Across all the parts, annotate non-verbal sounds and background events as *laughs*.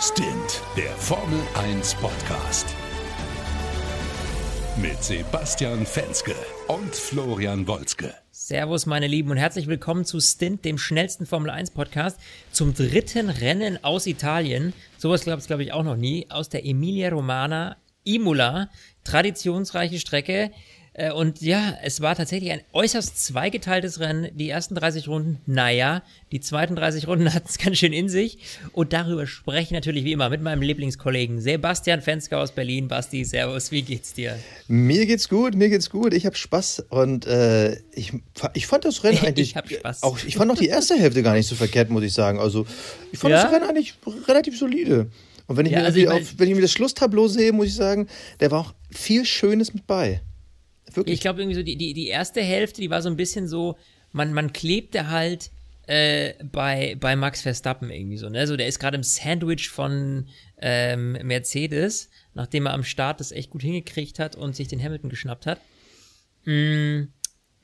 Stint, der Formel 1 Podcast. Mit Sebastian Fenske und Florian Wolzke. Servus, meine Lieben, und herzlich willkommen zu Stint, dem schnellsten Formel 1 Podcast, zum dritten Rennen aus Italien. Sowas gab es, glaube ich, auch noch nie. Aus der Emilia Romana, Imola. Traditionsreiche Strecke. Äh, und ja, es war tatsächlich ein äußerst zweigeteiltes Rennen. Die ersten 30 Runden, naja, die zweiten 30 Runden *laughs* hatten es ganz schön in sich. Und darüber spreche ich natürlich wie immer mit meinem Lieblingskollegen Sebastian Fensker aus Berlin. Basti, Servus, wie geht's dir? Mir geht's gut, mir geht's gut. Ich habe Spaß und äh, ich, ich fand das Rennen *laughs* eigentlich. ich habe Spaß. Auch, ich fand auch die erste Hälfte gar nicht so verkehrt, muss ich sagen. Also, ich fand Ja? das Rennen eigentlich relativ solide. Und wenn ich, Ja, mir also ich mein- auf, wenn ich mir das Schlusstableau sehe, muss ich sagen, da war auch viel Schönes mit bei. Wirklich. Ich glaube irgendwie so, die, die, die erste Hälfte, die war so ein bisschen so, man, man klebte halt äh, bei, bei Max Verstappen irgendwie so, ne? So, der ist gerade im Sandwich von ähm, Mercedes, nachdem er am Start das echt gut hingekriegt hat und sich den Hamilton geschnappt hat. Mm,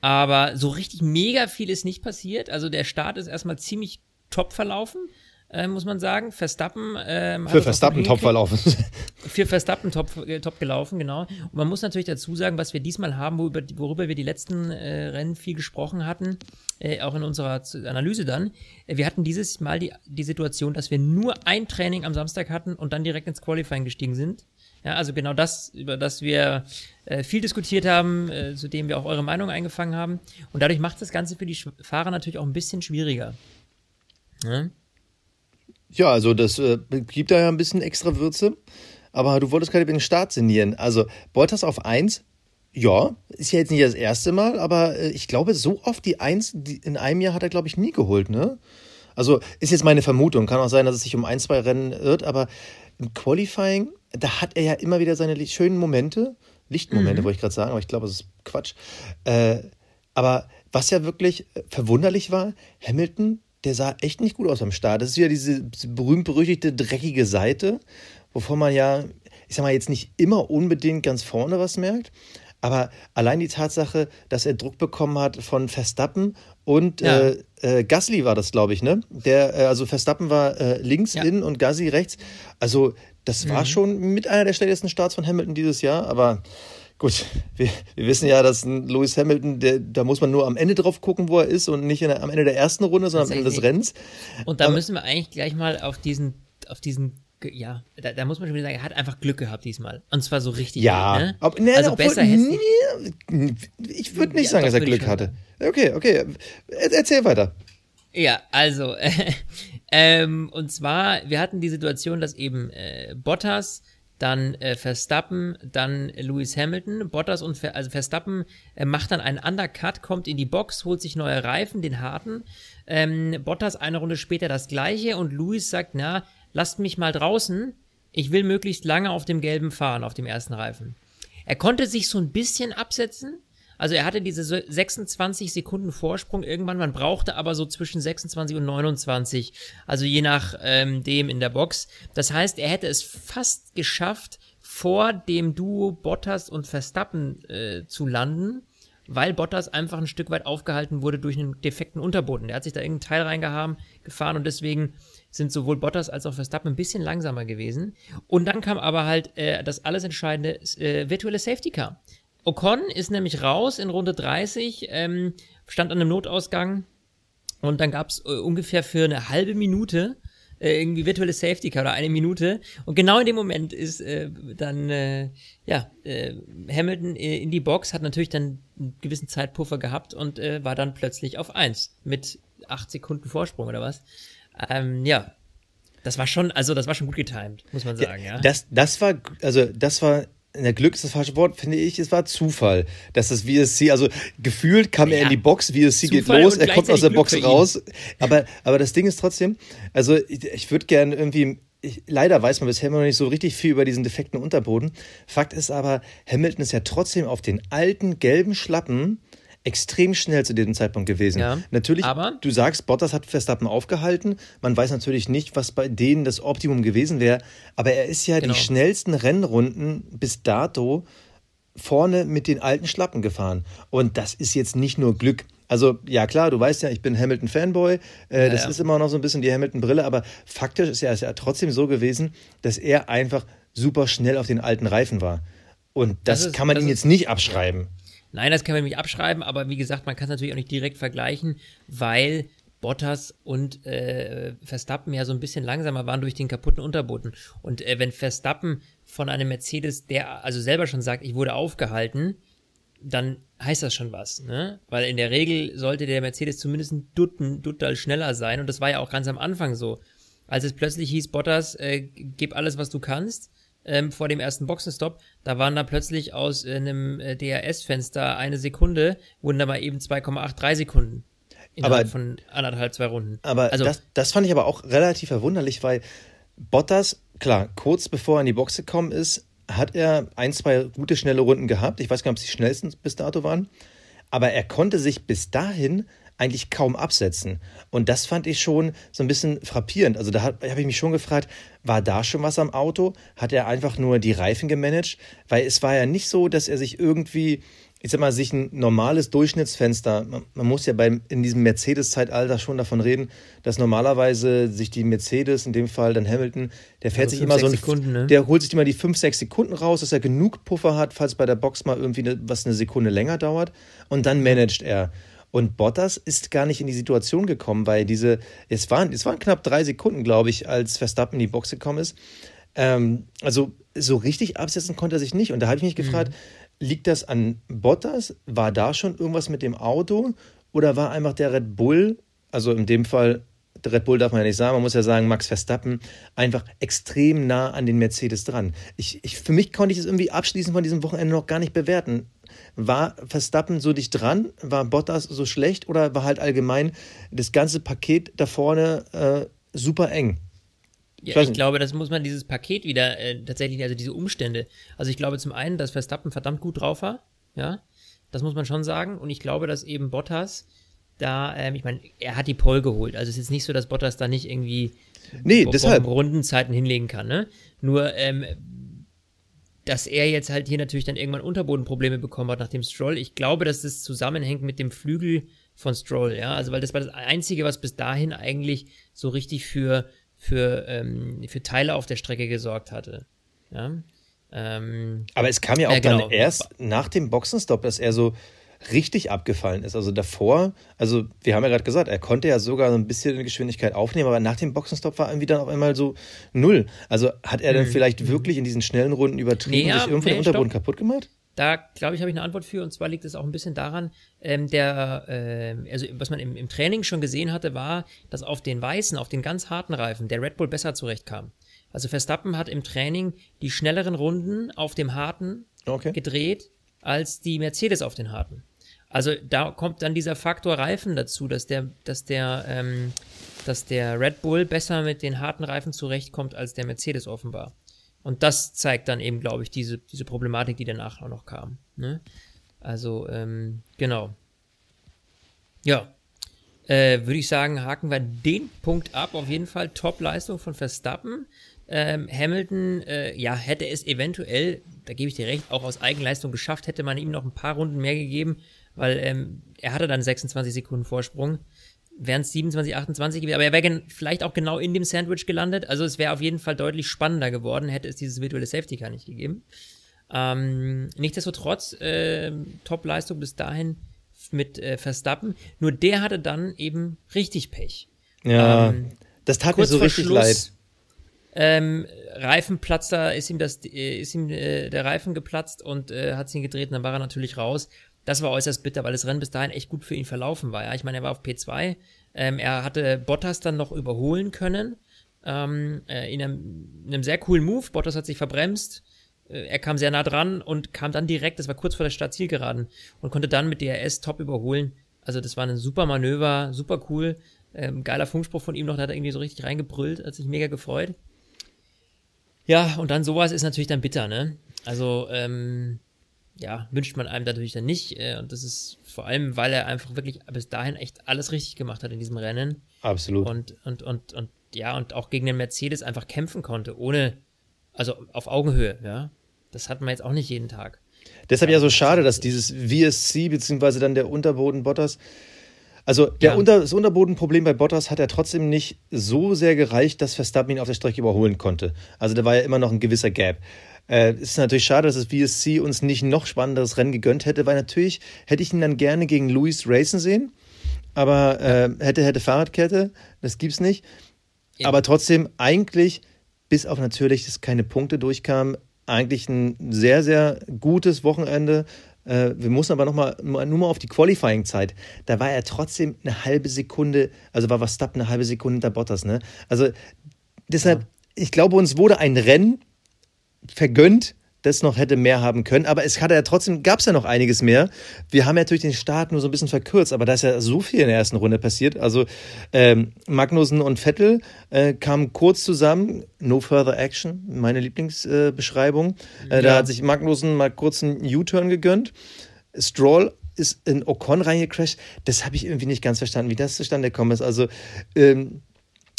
aber so richtig mega viel ist nicht passiert. Also der Start ist erstmal ziemlich top verlaufen, äh, muss man sagen. Verstappen ähm, Für Verstappen top verlaufen. *laughs* Für Verstappen top, äh, top gelaufen, genau. Und man muss natürlich dazu sagen, was wir diesmal haben, worüber, worüber wir die letzten äh, Rennen viel gesprochen hatten, äh, auch in unserer Analyse dann. Äh, wir hatten dieses Mal die, die Situation, dass wir nur ein Training am Samstag hatten und dann direkt ins Qualifying gestiegen sind. Ja, also genau das, über das wir äh, viel diskutiert haben, äh, zu dem wir auch eure Meinung eingefangen haben. Und dadurch macht das Ganze für die Fahrer natürlich auch ein bisschen schwieriger. Ja? Ja, also das äh, gibt da ja ein bisschen extra Würze. Aber du wolltest gerade über den Start sinnieren. Also Bottas auf 1, ja, ist ja jetzt nicht das erste Mal, aber äh, ich glaube, so oft die 1 die in einem Jahr hat er, glaube ich, nie geholt, ne? Also ist jetzt meine Vermutung. Kann auch sein, dass es sich um ein, zwei Rennen irrt, aber im Qualifying, da hat er ja immer wieder seine schönen Momente. Lichtmomente, wollte ich gerade sagen, aber ich glaube, das ist Quatsch. Äh, aber was ja wirklich äh, verwunderlich war, Hamilton, der sah echt nicht gut aus am Start. Das ist wieder diese berühmt-berüchtigte dreckige Seite, wovon man ja, ich sag mal, jetzt nicht immer unbedingt ganz vorne was merkt. Aber allein die Tatsache, dass er Druck bekommen hat von Verstappen und Ja. äh, äh, Gasly war das, glaube ich, ne? Der, äh, also Verstappen war äh, links Ja. innen und Gasly rechts. Also, das war schon mit einer der schnellsten Starts von Hamilton dieses Jahr, aber gut, wir, wir wissen ja, dass ein Lewis Hamilton, der, da muss man nur am Ende drauf gucken, wo er ist und nicht der, am Ende der ersten Runde, sondern am Ende des. Rennens. Und da Aber- müssen wir eigentlich gleich mal auf diesen, auf diesen, ja, da, da muss man schon wieder sagen, er hat einfach Glück gehabt diesmal. Und zwar so richtig. Ja, ne? aber, ne, also obwohl, besser hätte Ich würde nicht Ja, sagen, dass er Glück hatte. Okay, okay. Er- Erzähl weiter. Ja, also, *laughs* ähm, und zwar, wir hatten die Situation, dass eben äh, Bottas, dann äh, Verstappen, dann Lewis Hamilton, Bottas und Ver also Verstappen äh, macht dann einen Undercut, kommt in die Box, holt sich neue Reifen, den harten. Ähm, Bottas eine Runde später das gleiche und Lewis sagt, na, lasst mich mal draußen, ich will möglichst lange auf dem gelben fahren, auf dem ersten Reifen. Er konnte sich so ein bisschen absetzen. Also er hatte diese so 26 Sekunden Vorsprung irgendwann, man brauchte aber so zwischen 26 und 29, also je nach ähm, dem in der Box. Das heißt, er hätte es fast geschafft, vor dem Duo Bottas und Verstappen äh, zu landen, weil Bottas einfach ein Stück weit aufgehalten wurde durch einen defekten Unterboden. Der hat sich da irgendein Teil reingehauen, gefahren und deswegen sind sowohl Bottas als auch Verstappen ein bisschen langsamer gewesen. Und dann kam aber halt äh, das alles entscheidende äh, virtuelle Safety Car. Ocon ist nämlich raus in Runde 30, ähm, stand an einem Notausgang und dann gab's äh, ungefähr für eine halbe Minute äh, irgendwie virtuelle Safety Car oder eine Minute. Und genau in dem Moment ist äh, dann äh, ja äh, Hamilton äh, in die Box, hat natürlich dann einen gewissen Zeitpuffer gehabt und äh, war dann plötzlich auf eins mit acht Sekunden Vorsprung oder was. Ähm, ja, das war schon, also das war schon gut getimed, muss man sagen, ja. Das, das war, also das war, der Glück ist das falsche Wort, finde ich, es war Zufall, dass das VSC, also gefühlt kam er Ja. in die Box, VSC geht Zufall los, und er kommt aus der Box Glück ihn. raus, aber, aber das Ding ist trotzdem, also ich, ich würde gerne irgendwie, ich, leider weiß man bisher immer noch nicht so richtig viel über diesen defekten Unterboden. Fakt ist aber, Hamilton ist ja trotzdem auf den alten gelben Schlappen extrem schnell zu diesem Zeitpunkt gewesen. Ja, natürlich, aber- du sagst, Bottas hat Verstappen aufgehalten. Man weiß natürlich nicht, was bei denen das Optimum gewesen wäre. Aber er ist ja Genau. die schnellsten Rennrunden bis dato vorne mit den alten Schlappen gefahren. Und das ist jetzt nicht nur Glück. Also, ja klar, du weißt ja, ich bin Hamilton-Fanboy. Äh, das ja. ist immer noch so ein bisschen die Hamilton-Brille, aber faktisch ist ja, ist ja trotzdem so gewesen, dass er einfach super schnell auf den alten Reifen war. Und das, Das ist- kann man ihm jetzt nicht abschreiben. Nein, das kann man nicht abschreiben, aber wie gesagt, man kann es natürlich auch nicht direkt vergleichen, weil Bottas und äh, Verstappen ja so ein bisschen langsamer waren durch den kaputten Unterboden. Und äh, wenn Verstappen von einem Mercedes, der also selber schon sagt, ich wurde aufgehalten, dann heißt das schon was, ne? Weil in der Regel sollte der Mercedes zumindest ein Dutten, Duttal schneller sein und das war ja auch ganz am Anfang so. Als es plötzlich hieß, Bottas, äh, gib alles, was du kannst, ähm, vor dem ersten Boxenstopp, da waren da plötzlich aus äh, einem äh, DRS-Fenster eine Sekunde, wurden da mal eben 2,83 Sekunden. Innerhalb Aber- von anderthalb, zwei Runden. Aber also, das, das fand ich aber auch relativ verwunderlich, weil Bottas, klar, kurz bevor er in die Box gekommen ist, hat er ein, zwei gute, schnelle Runden gehabt. Ich weiß gar nicht, ob es die schnellsten bis dato waren. Aber er konnte sich bis dahin eigentlich kaum absetzen. Und das fand ich schon so ein bisschen frappierend. Also da habe ich mich schon gefragt, war da schon was am Auto? Hat er einfach nur die Reifen gemanagt? Weil es war ja nicht so, dass er sich irgendwie, ich sag mal, sich ein normales Durchschnittsfenster, man, man muss ja beim, in diesem Mercedes-Zeitalter schon davon reden, dass normalerweise sich die Mercedes, in dem Fall dann Hamilton, der fährt so sich immer so ein, Sekunden, ne? der holt sich immer die 5, 6 Sekunden raus, dass er genug Puffer hat, falls bei der Box mal irgendwie eine, was eine Sekunde länger dauert. Und dann managt er. Und Bottas ist gar nicht in die Situation gekommen, weil diese, es waren, es waren knapp drei Sekunden, glaube ich, als Verstappen in die Box gekommen ist. Ähm, also so richtig absetzen konnte er sich nicht. Und da habe ich mich gefragt, liegt das an Bottas? War da schon irgendwas mit dem Auto? Oder war einfach der Red Bull, also in dem Fall, der Red Bull darf man ja nicht sagen, man muss ja sagen, Max Verstappen, einfach extrem nah an den Mercedes dran. Ich, ich, für mich konnte ich es irgendwie abschließend von diesem Wochenende noch gar nicht bewerten. War Verstappen so dicht dran? War Bottas so schlecht? Oder war halt allgemein das ganze Paket da vorne äh, super eng? Ja, ich glaube, das muss man dieses Paket wieder äh, tatsächlich, also diese Umstände. Also ich glaube zum einen, dass Verstappen verdammt gut drauf war, ja, das muss man schon sagen. Und ich glaube, dass eben Bottas da, ähm, ich meine, er hat die Pole geholt. Also es ist jetzt nicht so, dass Bottas da nicht irgendwie Nee, deshalb. Rundenzeiten hinlegen kann, ne? Nur, ähm, dass er jetzt halt hier natürlich dann irgendwann Unterbodenprobleme bekommen hat nach dem Stroll. Ich glaube, dass das zusammenhängt mit dem Flügel von Stroll, ja. Also weil das war das Einzige, was bis dahin eigentlich so richtig für, für, ähm, für Teile auf der Strecke gesorgt hatte. Ja. Ähm, Aber es kam ja auch Ja, genau. dann erst nach dem Boxenstopp, dass er so richtig abgefallen ist. Also davor, also wir haben ja gerade gesagt, er konnte ja sogar so ein bisschen Geschwindigkeit aufnehmen, aber nach dem Boxenstopp war irgendwie dann auf einmal so null. Also hat er dann vielleicht wirklich in diesen schnellen Runden übertrieben Mhm. Nee, sich irgendwie nee, den Unterboden stopp. kaputt gemacht? Da, glaube ich, habe ich eine Antwort für. Und zwar liegt es auch ein bisschen daran, ähm, der, ähm, also was man im, im Training schon gesehen hatte, war, dass auf den weißen, auf den ganz harten Reifen der Red Bull besser zurechtkam. Also Verstappen hat im Training die schnelleren Runden auf dem harten Okay. gedreht als die Mercedes auf den harten. Also da kommt dann dieser Faktor Reifen dazu, dass der, dass der, ähm, dass der Red Bull besser mit den harten Reifen zurechtkommt als der Mercedes offenbar. Und das zeigt dann eben, glaube ich, diese, diese Problematik, die danach auch noch kam. Ne? Also, ähm, genau. Ja. Äh, Würde ich sagen, haken wir den Punkt ab. Auf jeden Fall Top-Leistung von Verstappen. Ähm, Hamilton, äh, ja, hätte es eventuell, da gebe ich dir recht, auch aus Eigenleistung geschafft, hätte man ihm noch ein paar Runden mehr gegeben, weil ähm, er hatte dann 26 Sekunden Vorsprung. Wären es 27, 28 gewesen, aber er wäre vielleicht auch genau in dem Sandwich gelandet. Also es wäre auf jeden Fall deutlich spannender geworden, hätte es dieses virtuelle Safety Car nicht gegeben. Ähm, nichtsdestotrotz, ähm, Top-Leistung bis dahin mit äh, Verstappen. Nur der hatte dann eben richtig Pech. Ja, Ähm, das tat mir so richtig Schluss, leid. Ähm, Reifenplatzer ist ihm das, äh, ist ihm äh, der Reifen geplatzt und äh, hat ihn gedreht und dann war er natürlich raus. Das war äußerst bitter, weil das Rennen bis dahin echt gut für ihn verlaufen war. Ja, ich meine, er war auf P2. Ähm, er hatte Bottas dann noch überholen können. Ähm, äh, in, einem, in einem sehr coolen Move. Bottas hat sich verbremst. Äh, er kam sehr nah dran und kam dann direkt, das war kurz vor der Startzielgeraden, und konnte dann mit DRS top überholen. Also das war ein super Manöver, super cool. Ähm, geiler Funkspruch von ihm noch, da hat er irgendwie so richtig reingebrüllt, hat sich mega gefreut. Ja, und dann sowas ist natürlich dann bitter, ne? Also, ähm, ja, wünscht man einem natürlich dann nicht. Äh, und das ist vor allem, weil er einfach wirklich bis dahin echt alles richtig gemacht hat in diesem Rennen. Absolut. Und, und, und, und ja, und auch gegen den Mercedes einfach kämpfen konnte, ohne, also auf Augenhöhe, ja. Das hat man jetzt auch nicht jeden Tag. Deshalb ja so schade, dass dieses VSC beziehungsweise dann der Unterboden Bottas Also der Ja. Unter, das Unterbodenproblem bei Bottas hat ja trotzdem nicht so sehr gereicht, dass Verstappen ihn auf der Strecke überholen konnte. Also da war ja immer noch ein gewisser Gap. Äh, es ist natürlich schade, dass das VSC uns nicht noch spannenderes Rennen gegönnt hätte, weil natürlich hätte ich ihn dann gerne gegen Luis racen sehen. Aber äh, hätte, hätte Fahrradkette, das gibt's nicht. Eben. Aber trotzdem eigentlich, bis auf natürlich, dass keine Punkte durchkamen, eigentlich ein sehr, sehr gutes Wochenende. Äh, wir mussten aber noch mal, nur mal auf die Qualifying-Zeit. Da war er trotzdem eine halbe Sekunde, also war Verstappen eine halbe Sekunde hinter Bottas. Ne? Also deshalb, ich glaube, uns wurde ein Rennen vergönnt, das noch hätte mehr haben können. Aber es hatte ja trotzdem, gab es ja noch einiges mehr. Wir haben ja natürlich den Start nur so ein bisschen verkürzt, aber da ist ja so viel in der ersten Runde passiert. Also ähm, Magnussen und Vettel äh, kamen kurz zusammen. No further action, meine Lieblingsbeschreibung. Äh, Da Ja. hat sich Magnussen mal kurz einen U-Turn gegönnt. Stroll ist in Ocon reingecrashed. Das habe ich irgendwie nicht ganz verstanden, wie das zustande gekommen ist. Also ähm,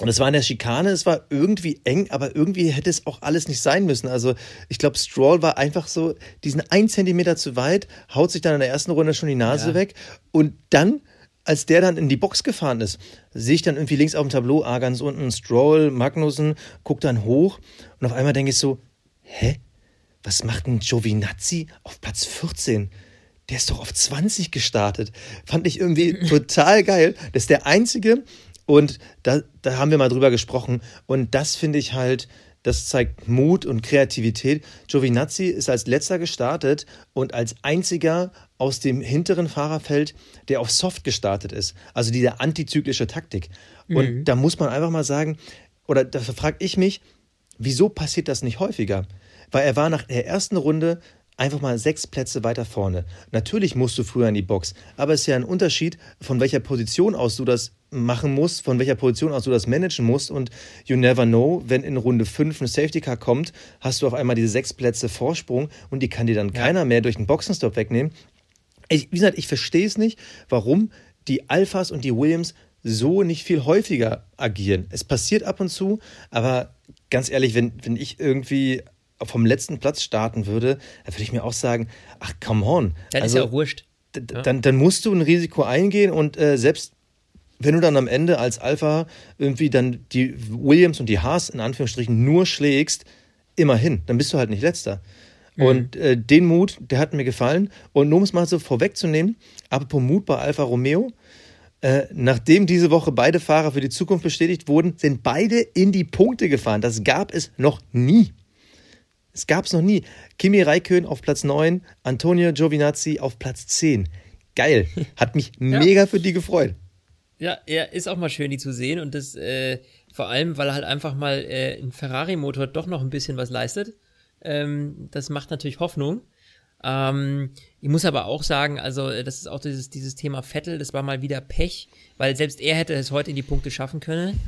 und es war in der Schikane, es war irgendwie eng, aber irgendwie hätte es auch alles nicht sein müssen. Also ich glaube, Stroll war einfach so diesen ein Zentimeter zu weit, haut sich dann in der ersten Runde schon die Nase Ja. weg und dann, als der dann in die Box gefahren ist, sehe ich dann irgendwie links auf dem Tableau, ah, ganz unten Stroll, Magnussen, guck dann hoch und auf einmal denke ich so, hä? Was macht ein Giovinazzi auf Platz 14? Der ist doch auf 20 gestartet. Fand ich irgendwie *laughs* total geil. Das ist der einzige, und da, da haben wir mal drüber gesprochen. Und das finde ich halt, das zeigt Mut und Kreativität. Giovinazzi ist als letzter gestartet und als einziger aus dem hinteren Fahrerfeld, der auf Soft gestartet ist. Also diese antizyklische Taktik. Und da muss man einfach mal sagen, oder da frage ich mich, wieso passiert das nicht häufiger? Weil er war nach der ersten Runde einfach mal sechs Plätze weiter vorne. Natürlich musst du früher in die Box, aber es ist ja ein Unterschied, von welcher Position aus du das machen musst, von welcher Position aus du das managen musst und you never know, wenn in Runde 5 ein Safety Car kommt, hast du auf einmal diese sechs Plätze Vorsprung und die kann dir dann keiner mehr durch den Boxenstopp wegnehmen. Ich, wie gesagt, ich verstehe es nicht, warum die Alphas und die Williams so nicht viel häufiger agieren. Es passiert ab und zu, aber ganz ehrlich, wenn, wenn ich irgendwie vom letzten Platz starten würde, dann würde ich mir auch sagen, ach, come on. Dann Also, ist ja auch wurscht. d- dann, dann musst du ein Risiko eingehen und äh, selbst wenn du dann am Ende als Alpha irgendwie dann die Williams und die Haas in Anführungsstrichen nur schlägst, immerhin, dann bist du halt nicht letzter. Und äh, den Mut, der hat mir gefallen. Und nur um es mal so vorwegzunehmen, apropos Mut bei Alfa Romeo, äh, nachdem diese Woche beide Fahrer für die Zukunft bestätigt wurden, sind beide in die Punkte gefahren. Das gab es noch nie. Es gab es noch nie. Kimi Räikkönen auf Platz 9, Antonio Giovinazzi auf Platz 10. Geil. *laughs* Hat mich mega für die gefreut. Ja, ja, ist auch mal schön, die zu sehen und das äh, vor allem, weil halt einfach mal äh, ein Ferrari-Motor doch noch ein bisschen was leistet. Ähm, das macht natürlich Hoffnung. Ähm, ich muss aber auch sagen, also äh, das ist auch dieses, dieses Thema Vettel, das war mal wieder Pech, weil selbst er hätte es heute in die Punkte schaffen können.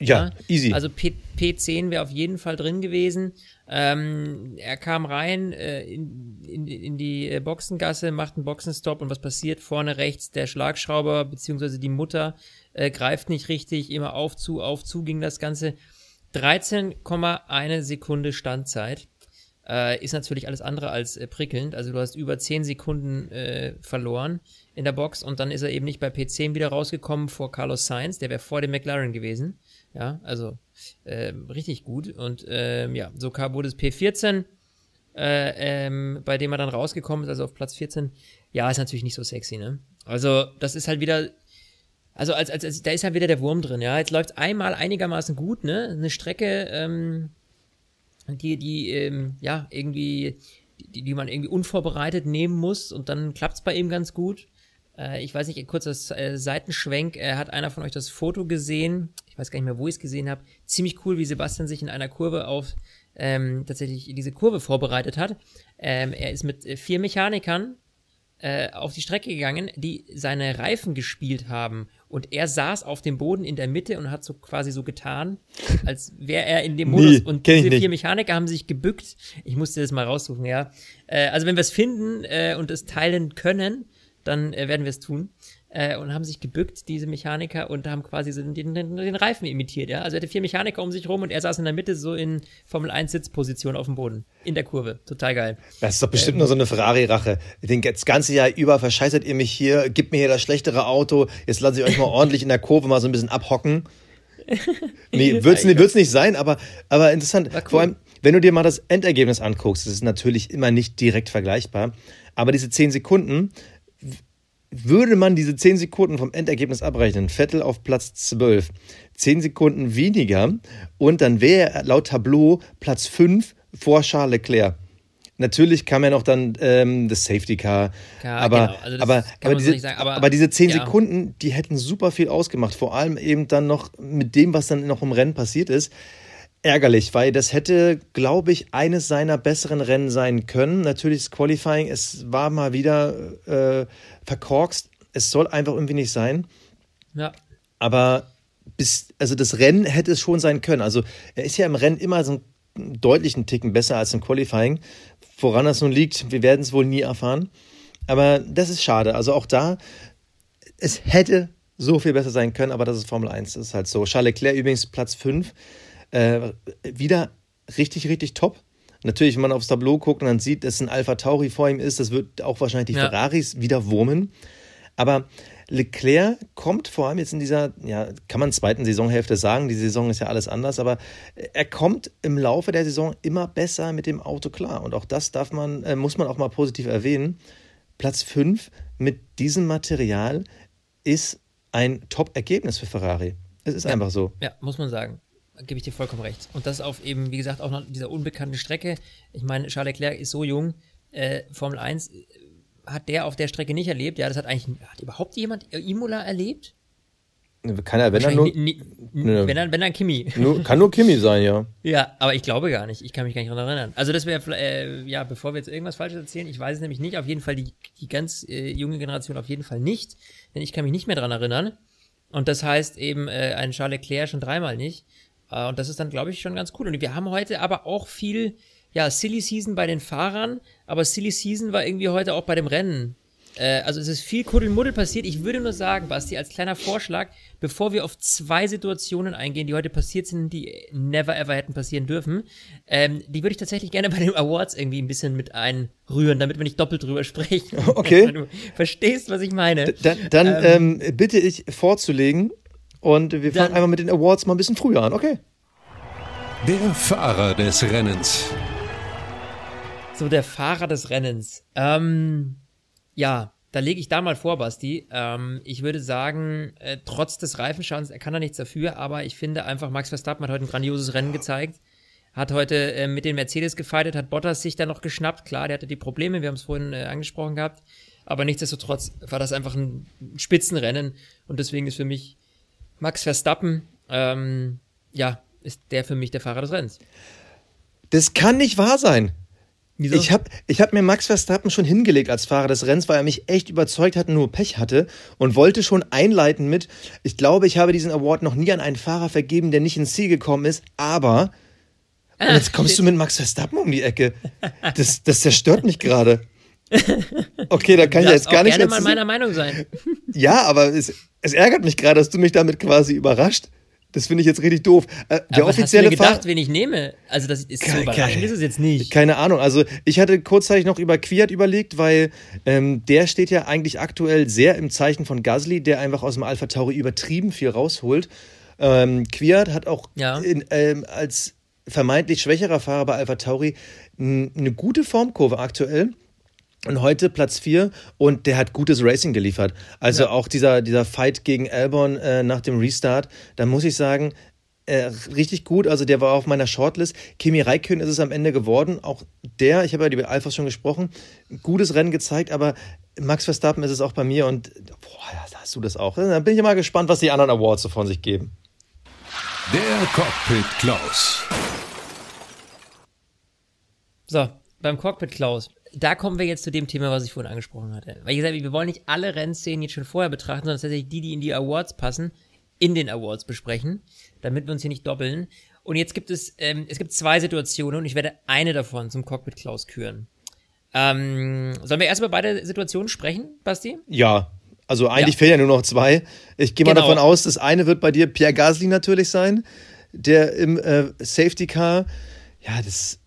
Ja, easy. Also P P10 wäre auf jeden Fall drin gewesen. Ähm, er kam rein äh, in, in, in die äh, Boxengasse, macht einen Boxenstopp und was passiert? Vorne rechts der Schlagschrauber beziehungsweise die Mutter äh, greift nicht richtig, immer auf zu, auf zu ging das Ganze. 13,1 Sekunde Standzeit. Äh, ist natürlich alles andere als äh, prickelnd. Also du hast über 10 Sekunden äh, verloren in der Box und dann ist er eben nicht bei P10 wieder rausgekommen vor Carlos Sainz, der wäre vor dem McLaren gewesen. Ja, also ähm, richtig gut. Und ähm, ja, so kam wurde es P14, äh, ähm, bei dem er dann rausgekommen ist, also auf Platz 14. Ja, ist natürlich nicht so sexy, ne? Also, das ist halt wieder. Also, als, als, als da ist halt wieder der Wurm drin, ja. Jetzt läuft einmal einigermaßen gut, ne? Eine Strecke, ähm, die, die, ähm, ja, irgendwie, die, die man irgendwie unvorbereitet nehmen muss und dann klappt's bei ihm ganz gut. Äh, ich weiß nicht, ein kurzer äh, Seitenschwenk. Äh, hat einer von euch das Foto gesehen? Ich weiß gar nicht mehr, wo ich es gesehen habe. Ziemlich cool, wie Sebastian sich in einer Kurve auf ähm, tatsächlich diese Kurve vorbereitet hat. Ähm, er ist mit vier Mechanikern äh, auf die Strecke gegangen, die seine Reifen gespielt haben. Und er saß auf dem Boden in der Mitte und hat so quasi so getan, als wäre er in dem Modus. Und kenn ich diese vier Mechaniker haben sich gebückt. Ich musste das mal raussuchen, ja. Äh, also wenn wir es finden äh, und es teilen können, dann äh, werden wir es tun. äh, und haben sich gebückt, diese Mechaniker, und haben quasi so den, den, den Reifen imitiert, ja. Also er hatte vier Mechaniker um sich rum und er saß in der Mitte so in Formel 1 Sitzposition auf dem Boden. In der Kurve. Total geil. Das ist doch bestimmt ähm, nur so eine Ferrari-Rache. Das ganze Jahr über verscheißert ihr mich hier, gebt mir hier das schlechtere Auto, jetzt lasse ich euch mal *laughs* ordentlich in der Kurve mal so ein bisschen abhocken. *laughs* Nee, wird's, wird's nicht sein, aber, aber interessant. Cool. Vor allem, wenn du dir mal das Endergebnis anguckst, das ist natürlich immer nicht direkt vergleichbar, aber diese 10 Sekunden, würde man diese 10 Sekunden vom Endergebnis abrechnen, Vettel auf Platz 12, 10 Sekunden weniger und dann wäre er laut Tableau Platz 5 vor Charles Leclerc. Natürlich kam ja noch dann ähm, das Safety Car, ja, aber, genau. also aber, aber, diese, aber, diese 10 ja. Sekunden, die hätten super viel ausgemacht, vor allem eben dann noch mit dem, was dann noch im Rennen passiert ist ärgerlich, weil das hätte, glaube ich, eines seiner besseren Rennen sein können. Natürlich das Qualifying, es war mal wieder äh, verkorkst. Es soll einfach irgendwie nicht sein. Ja. Aber bis, also das Rennen hätte es schon sein können. Also er ist ja im Rennen immer so einen deutlichen Ticken besser als im Qualifying. Woran das nun liegt, wir werden es wohl nie erfahren. Aber das ist schade. Also auch da, es hätte so viel besser sein können, aber das ist Formel 1. Das ist halt so. Charles Leclerc übrigens Platz 5 äh, wieder richtig, richtig top. Natürlich, wenn man aufs Tableau guckt und dann sieht, dass ein Alpha Tauri vor ihm ist, das wird auch wahrscheinlich die ja. Ferraris wieder wurmen. Aber Leclerc kommt vor allem jetzt in dieser, ja, kann man zweiten Saisonhälfte sagen, die Saison ist ja alles anders, aber er kommt im Laufe der Saison immer besser mit dem Auto klar. Und auch das darf man, äh, muss man auch mal positiv erwähnen. Platz 5 mit diesem Material ist ein Top-Ergebnis für Ferrari. Es ist ja. einfach so. Ja, muss man sagen gebe ich dir vollkommen recht. Und das auf eben, wie gesagt, auch noch dieser unbekannten Strecke. Ich meine, Charles Leclerc ist so jung, äh, Formel 1 äh, hat der auf der Strecke nicht erlebt. Ja, das hat eigentlich, hat überhaupt jemand Imola erlebt? Keiner, wenn dann nur. Ne, wenn dann, wenn dann Kimi. Nur, kann nur Kimi sein, ja. *laughs* Ja, aber ich glaube gar nicht. Ich kann mich gar nicht daran erinnern. Also, das wäre, äh, ja, bevor wir jetzt irgendwas Falsches erzählen, ich weiß es nämlich nicht. Auf jeden Fall die, die ganz äh, junge Generation auf jeden Fall nicht. Denn ich kann mich nicht mehr daran erinnern. Und das heißt eben, äh, ein Charles Leclerc schon dreimal nicht. Äh, und das ist dann, glaube ich, schon ganz cool. Und wir haben heute aber auch viel, ja, Silly Season bei den Fahrern, aber Silly Season war irgendwie heute auch bei dem Rennen. Äh, also es ist viel Kuddelmuddel passiert. Ich würde nur sagen, Basti, als kleiner Vorschlag, bevor wir auf zwei Situationen eingehen, die heute passiert sind, die never ever hätten passieren dürfen, ähm, die würde ich tatsächlich gerne bei den Awards irgendwie ein bisschen mit einrühren, damit wir nicht doppelt drüber sprechen. Okay. *laughs* du verstehst, was ich meine. Dann, dann ähm, ähm, bitte ich vorzulegen, und wir fangen Dann einfach mit den Awards mal ein bisschen früher an, okay? Der Fahrer des Rennens. So, der Fahrer des Rennens. Ähm, ja, da lege ich da mal vor, Basti. Ähm, ich würde sagen, äh, trotz des Reifenschadens, er kann da nichts dafür, aber ich finde einfach, Max Verstappen hat heute ein grandioses Rennen gezeigt. Hat heute äh, mit den Mercedes gefeitet, hat Bottas sich da noch geschnappt. Klar, der hatte die Probleme, wir haben es vorhin äh, angesprochen gehabt. Aber nichtsdestotrotz war das einfach ein Spitzenrennen und deswegen ist für mich Max Verstappen, ähm, ja, ist der für mich der Fahrer des Rennens. Das kann nicht wahr sein. Wieso? Ich habe ich hab mir Max Verstappen schon hingelegt als Fahrer des Rennens, weil er mich echt überzeugt hat und nur Pech hatte und wollte schon einleiten mit, ich glaube, ich habe diesen Award noch nie an einen Fahrer vergeben, der nicht ins Ziel gekommen ist, aber und *laughs* jetzt kommst du mit Max Verstappen um die Ecke. Das, das zerstört mich gerade. Okay, da kann ich jetzt gar nicht gerne mal meiner Meinung sein. *laughs* Ja, aber es, es ärgert mich gerade, dass du mich damit quasi überrascht. Das finde ich jetzt richtig doof. Äh, der Aber offizielle hast du gedacht, Fahr wen ich nehme? Also das ist so überraschend ist es jetzt nicht. Keine Ahnung. Also ich hatte kurzzeitig noch über Quiert überlegt, weil ähm, der steht ja eigentlich aktuell sehr im Zeichen von Gasly, der einfach aus dem Alpha Tauri übertrieben viel rausholt. Ähm, Quiert hat auch ja. in, ähm, als vermeintlich schwächerer Fahrer bei Alpha Tauri eine gute Formkurve aktuell. Und heute Platz 4 und der hat gutes Racing geliefert. Also ja. auch dieser, dieser Fight gegen Albon äh, nach dem Restart, da muss ich sagen, äh, richtig gut. Also der war auf meiner Shortlist. Kimi Räikkönen ist es am Ende geworden. Auch der, ich habe ja die Alphas schon gesprochen, gutes Rennen gezeigt, aber Max Verstappen ist es auch bei mir und boah, da hast du das auch. Da bin ich mal gespannt, was die anderen Awards so von sich geben. Der Cockpit Klaus. So, beim Cockpit Klaus da kommen wir jetzt zu dem Thema, was ich vorhin angesprochen hatte. Weil ich gesagt wir wollen nicht alle Rennszenen jetzt schon vorher betrachten, sondern tatsächlich die, die in die Awards passen, in den Awards besprechen, damit wir uns hier nicht doppeln. Und jetzt gibt es, ähm, es gibt zwei Situationen und ich werde eine davon zum Cockpit Klaus küren. Ähm, sollen wir erst über beide Situationen sprechen, Basti? Ja, Also eigentlich Ja. fehlen ja nur noch zwei. Ich gehe mal Genau. davon aus, das eine wird bei dir Pierre Gasly natürlich sein, der im äh, Safety Car, ja, das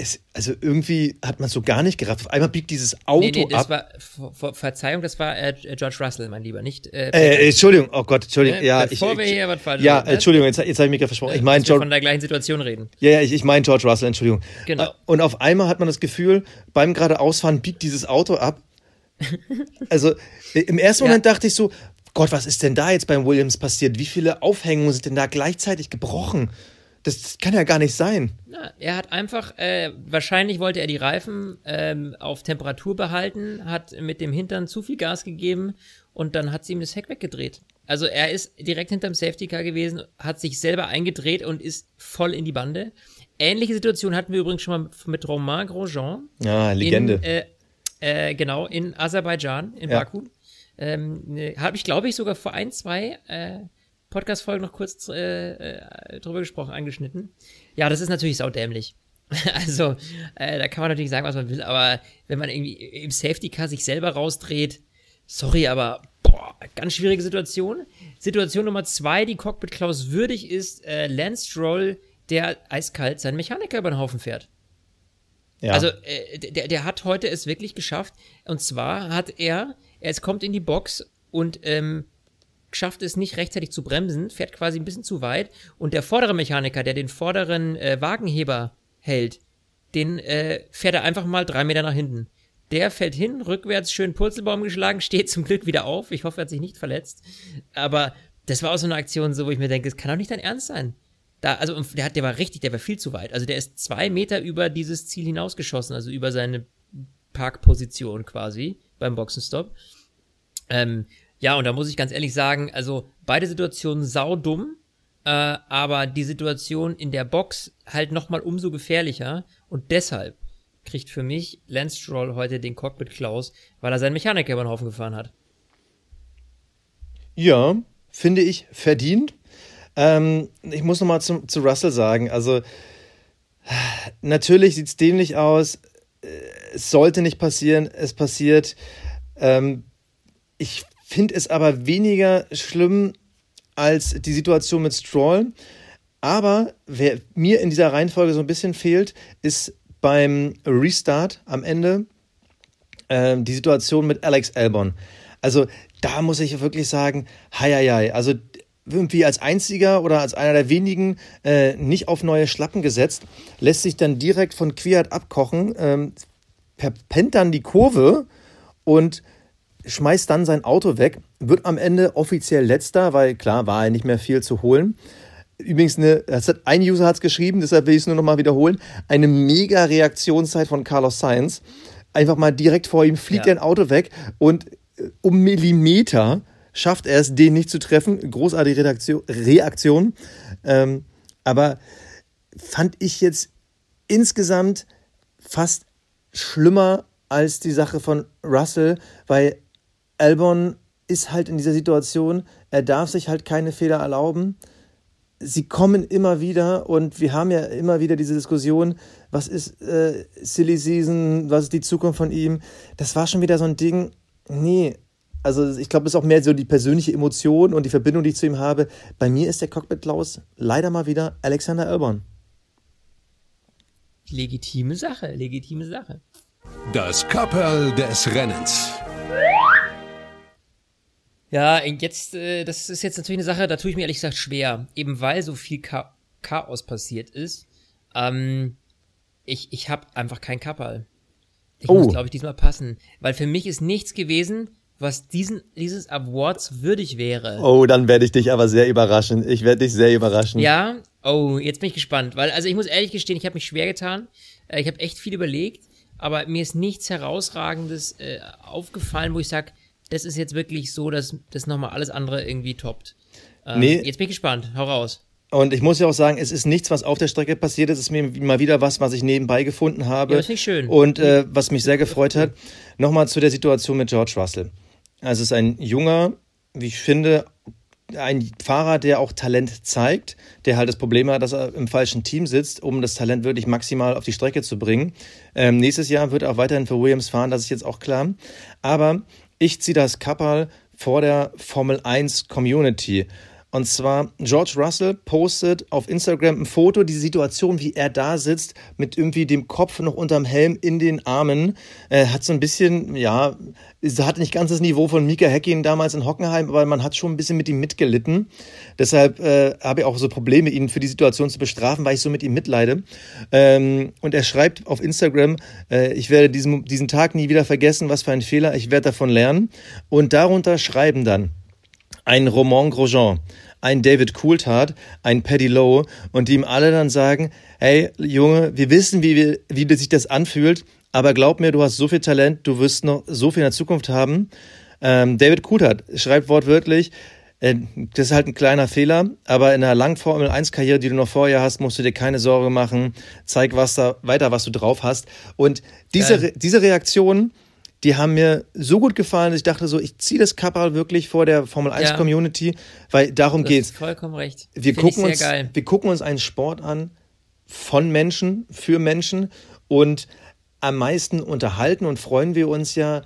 ist, also irgendwie hat man so gar nicht gerafft. Auf einmal biegt dieses Auto Nee, nee, das ab. war, Ver- Ver- Verzeihung, das war äh, George Russell, mein Lieber, nicht äh, äh, Entschuldigung, oh Gott, Entschuldigung. Ja, Bevor ich, wir hier was falsch ja, ne? Entschuldigung, jetzt, jetzt habe ich mich gerade versprochen. Ich meine George, von der gleichen Situation reden. ja, ja, ich, ich meine George Russell, Entschuldigung. Genau. Äh, Und auf einmal hat man das Gefühl, beim geradeausfahren biegt dieses Auto ab. *laughs* Also äh, im ersten Ja. Moment dachte ich so, Gott, was ist denn da jetzt beim Williams passiert? Wie viele Aufhängungen sind denn da gleichzeitig gebrochen? Das, kann ja gar nicht sein. Na, er hat einfach, äh, wahrscheinlich wollte er die Reifen ähm, auf Temperatur behalten, hat mit dem Hintern zu viel Gas gegeben und dann hat sie ihm das Heck weggedreht. Also er ist direkt hinterm Safety Car gewesen, hat sich selber eingedreht und ist voll in die Bande. Ähnliche Situation hatten wir übrigens schon mal mit Romain Grosjean. Ja, Legende. In, äh, äh, genau, in Aserbaidschan, in Ja. Baku. Ähm, ne, Habe ich, glaube ich, sogar vor ein, zwei Podcast-Folgen noch kurz äh, äh, drüber gesprochen, angeschnitten. Ja, das ist natürlich saudämlich. *laughs* also, äh, da kann man natürlich sagen, was man will, aber wenn man irgendwie im Safety-Car sich selber rausdreht, sorry, aber boah, ganz schwierige Situation. Situation Nummer zwei, die Cockpit Klaus würdig ist, äh, Lance Stroll, der eiskalt seinen Mechaniker über den Haufen fährt. ja. Also äh, der, der hat heute es wirklich geschafft. Und zwar hat er, er es kommt in die Box und ähm, schafft es nicht rechtzeitig zu bremsen, fährt quasi ein bisschen zu weit. Und der vordere Mechaniker, der den vorderen äh, Wagenheber hält, den äh, fährt er einfach mal drei Meter nach hinten. Der fällt hin, rückwärts schön Purzelbaum geschlagen, *laughs* steht zum Glück wieder auf. Ich hoffe, er hat sich nicht verletzt. Aber das war auch so eine Aktion, so wo ich mir denke, das kann doch nicht dein Ernst sein. Da, also der hat, der war richtig, der war viel zu weit. Also der ist zwei Meter über dieses Ziel hinausgeschossen, also über seine Parkposition quasi beim Boxenstopp. Ähm, ja, und da muss ich ganz ehrlich sagen, also beide Situationen saudumm, äh, aber die Situation in der Box halt nochmal umso gefährlicher und deshalb kriegt für mich Lance Stroll heute den Cockpit Klaus, weil er seinen Mechaniker über den Haufen gefahren hat. Ja, finde ich verdient. Ähm, ich muss nochmal zu, zu Russell sagen, also natürlich sieht es dämlich aus. Es sollte nicht passieren, es passiert. Ähm, ich finde es aber weniger schlimm als die Situation mit Stroll. Aber wer mir in dieser Reihenfolge so ein bisschen fehlt, ist beim Restart am Ende ähm, die Situation mit Alex Albon. Also da muss ich wirklich sagen, hei, hei, hei. Also irgendwie als einziger oder als einer der wenigen äh, nicht auf neue Schlappen gesetzt, lässt sich dann direkt von Quiert abkochen, ähm, verpennt dann die Kurve und schmeißt dann sein Auto weg, wird am Ende offiziell letzter, weil klar war er nicht mehr viel zu holen. Übrigens, eine, das hat, ein User hat es geschrieben, deshalb will ich es nur nochmal wiederholen. Eine mega Reaktionszeit von Carlos Sainz. Einfach mal direkt vor ihm fliegt Ja. ein Auto weg und äh, um Millimeter schafft er es, den nicht zu treffen. Großartige Redaktion, Reaktion. Ähm, aber fand ich jetzt insgesamt fast schlimmer als die Sache von Russell, weil Albon ist halt in dieser Situation, er darf sich halt keine Fehler erlauben. Sie kommen immer wieder und wir haben ja immer wieder diese Diskussion, was ist äh, Silly Season, was ist die Zukunft von ihm? Das war schon wieder so ein Ding, nee, also ich glaube, es ist auch mehr so die persönliche Emotion und die Verbindung, die ich zu ihm habe. Bei mir ist der Cockpit Klaus leider mal wieder Alexander Albon. Legitime Sache, legitime Sache. Das Kapperl des Rennens. Ja, jetzt, äh, das ist jetzt natürlich eine Sache, da tue ich mir ehrlich gesagt schwer, eben weil so viel Cha Chaos passiert ist. Ähm, ich ich habe einfach kein Kapperl. Ich Oh. muss, glaube ich, diesmal passen, weil für mich ist nichts gewesen, was diesen dieses Awards würdig wäre. Oh, dann werde ich dich aber sehr überraschen. Ich werde dich sehr überraschen. Ja, oh, jetzt bin ich gespannt, weil also ich muss ehrlich gestehen, ich habe mich schwer getan. Äh, ich habe echt viel überlegt, aber mir ist nichts herausragendes äh, aufgefallen, wo ich sage, das ist jetzt wirklich so, dass das nochmal alles andere irgendwie toppt. Ähm, Nee. Jetzt bin ich gespannt. Hau raus. Und ich muss ja auch sagen, es ist nichts, was auf der Strecke passiert ist. Es ist mir mal wieder was, was ich nebenbei gefunden habe. Ja, das finde ich schön. Und äh, was mich sehr gefreut hat. Nochmal zu der Situation mit George Russell. Also es ist ein junger, wie ich finde, ein Fahrer, der auch Talent zeigt, der halt das Problem hat, dass er im falschen Team sitzt, um das Talent wirklich maximal auf die Strecke zu bringen. Ähm, nächstes Jahr wird er auch weiterhin für Williams fahren, das ist jetzt auch klar. Aber Ich ziehe das Kapperl vor der Formel 1 Community. Und zwar, George Russell postet auf Instagram ein Foto, die Situation, wie er da sitzt, mit irgendwie dem Kopf noch unterm Helm in den Armen. Er hat so ein bisschen, ja, hat nicht ganz das Niveau von Mika Häkkinen damals in Hockenheim, aber man hat schon ein bisschen mit ihm mitgelitten. Deshalb äh, habe ich auch so Probleme, ihn für die Situation zu bestrafen, weil ich so mit ihm mitleide. Ähm, und er schreibt auf Instagram, äh, ich werde diesen, diesen Tag nie wieder vergessen, was für ein Fehler, ich werde davon lernen. Und darunter schreiben dann, ein Roman Grosjean, ein David Coulthard, ein Paddy Lowe und die ihm alle dann sagen, hey Junge, wir wissen, wie, wir, wie sich das anfühlt, aber glaub mir, du hast so viel Talent, du wirst noch so viel in der Zukunft haben. Ähm, David Coulthard schreibt wortwörtlich, äh, das ist halt ein kleiner Fehler, aber in einer langen Formel 1 Karriere, die du noch vorher hast, musst du dir keine Sorge machen. Zeig was da weiter, was du drauf hast. Und diese, Re diese Reaktion, die haben mir so gut gefallen, dass ich dachte so, ich ziehe das Kapperl wirklich vor der Formel 1 ja. Community, weil darum das geht's. Vollkommen recht. Wir gucken uns, geil. wir gucken uns einen Sport an von Menschen, für Menschen und am meisten unterhalten und freuen wir uns ja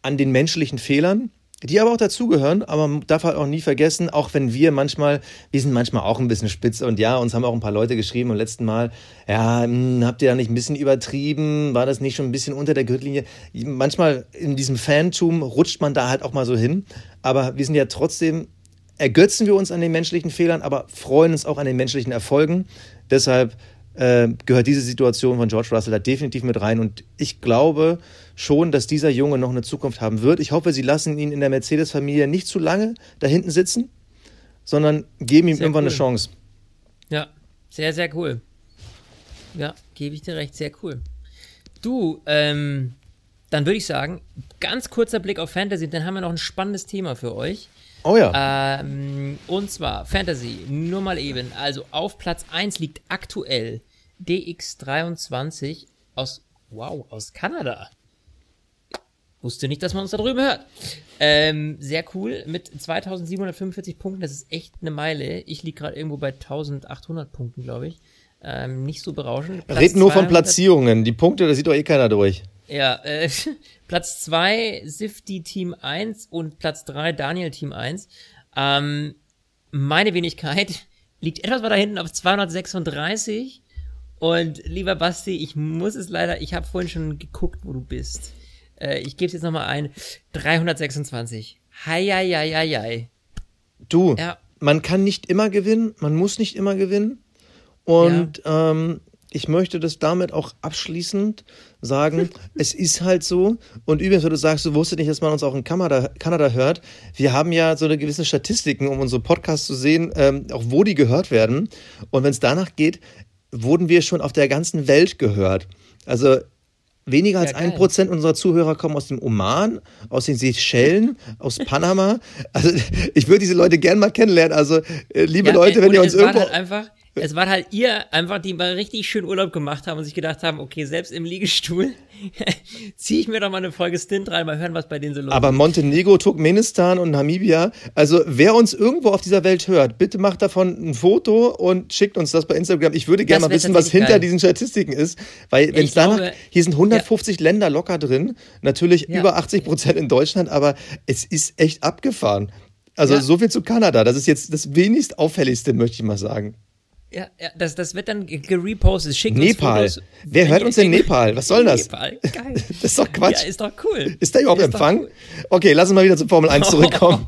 an den menschlichen Fehlern die aber auch dazugehören, aber man darf halt auch nie vergessen, auch wenn wir manchmal, wir sind manchmal auch ein bisschen spitz und ja, uns haben auch ein paar Leute geschrieben und letzten Mal, ja, hm, habt ihr da nicht ein bisschen übertrieben, war das nicht schon ein bisschen unter der Gürtellinie? Manchmal in diesem Fantum rutscht man da halt auch mal so hin, aber wir sind ja trotzdem, ergötzen wir uns an den menschlichen Fehlern, aber freuen uns auch an den menschlichen Erfolgen. Deshalb äh, gehört diese Situation von George Russell da definitiv mit rein. Und ich glaube schon, dass dieser Junge noch eine Zukunft haben wird. Ich hoffe, sie lassen ihn in der Mercedes-Familie nicht zu lange da hinten sitzen, sondern geben ihm sehr irgendwann cool. eine Chance. Ja, sehr, sehr cool. Ja, gebe ich dir recht, sehr cool. Du, ähm, dann würde ich sagen, ganz kurzer Blick auf Fantasy, dann haben wir noch ein spannendes Thema für euch. Oh ja. Ähm, und zwar Fantasy, nur mal eben. Also auf Platz 1 liegt aktuell DX23 aus, wow, aus Kanada. Wusste nicht, dass man uns da drüben hört. Ähm, sehr cool, mit 2745 Punkten, das ist echt eine Meile. Ich liege gerade irgendwo bei 1800 Punkten, glaube ich. Ähm, nicht so berauschend. Platz Red nur von Platzierungen. Die Punkte, da sieht doch eh keiner durch. Ja, äh, *laughs* Platz 2 Sifty Team 1 und Platz 3 Daniel Team 1. Ähm, meine Wenigkeit *laughs* liegt etwas weiter hinten auf 236. Und lieber Basti, ich muss es leider, ich habe vorhin schon geguckt, wo du bist. Äh, ich gebe es jetzt nochmal ein. 326. Hei, hei, hei, hei, hei. Du, ja. man kann nicht immer gewinnen, man muss nicht immer gewinnen. Und ja. ähm, ich möchte das damit auch abschließend sagen, es ist halt so. Und übrigens, wenn du sagst, du wusstest nicht, dass man uns auch in Kanada, Kanada hört, wir haben ja so eine gewisse Statistiken, um unsere Podcasts zu sehen, ähm, auch wo die gehört werden. Und wenn es danach geht, wurden wir schon auf der ganzen Welt gehört. Also Weniger als ein ja, Prozent unserer Zuhörer kommen aus dem Oman, aus den Seychellen, aus Panama. Also *laughs* ich würde diese Leute gern mal kennenlernen. Also äh, liebe ja, Leute, wenn ihr uns irgendwo halt einfach es war halt ihr einfach, die mal richtig schön Urlaub gemacht haben und sich gedacht haben, okay, selbst im Liegestuhl *laughs* ziehe ich mir doch mal eine Folge Stint rein, mal hören, was bei denen so los ist. Aber Montenegro, Turkmenistan und Namibia, also wer uns irgendwo auf dieser Welt hört, bitte macht davon ein Foto und schickt uns das bei Instagram. Ich würde gerne mal wissen, was hinter geil. diesen Statistiken ist, weil wenn es danach, hier sind 150 ja. Länder locker drin, natürlich ja. über 80 Prozent in Deutschland, aber es ist echt abgefahren. Also ja. so viel zu Kanada. Das ist jetzt das wenigst auffälligste, möchte ich mal sagen. Ja, ja das, das wird dann gerepostet. Schickt Nepal. Uns Fotos. Wer hört uns in Nepal? Was soll das? Nepal, geil. *laughs* Das ist doch Quatsch. Ja, ist doch cool. Ist da überhaupt ist Empfang? Cool. Okay, lass uns mal wieder zur Formel 1 *laughs* zurückkommen.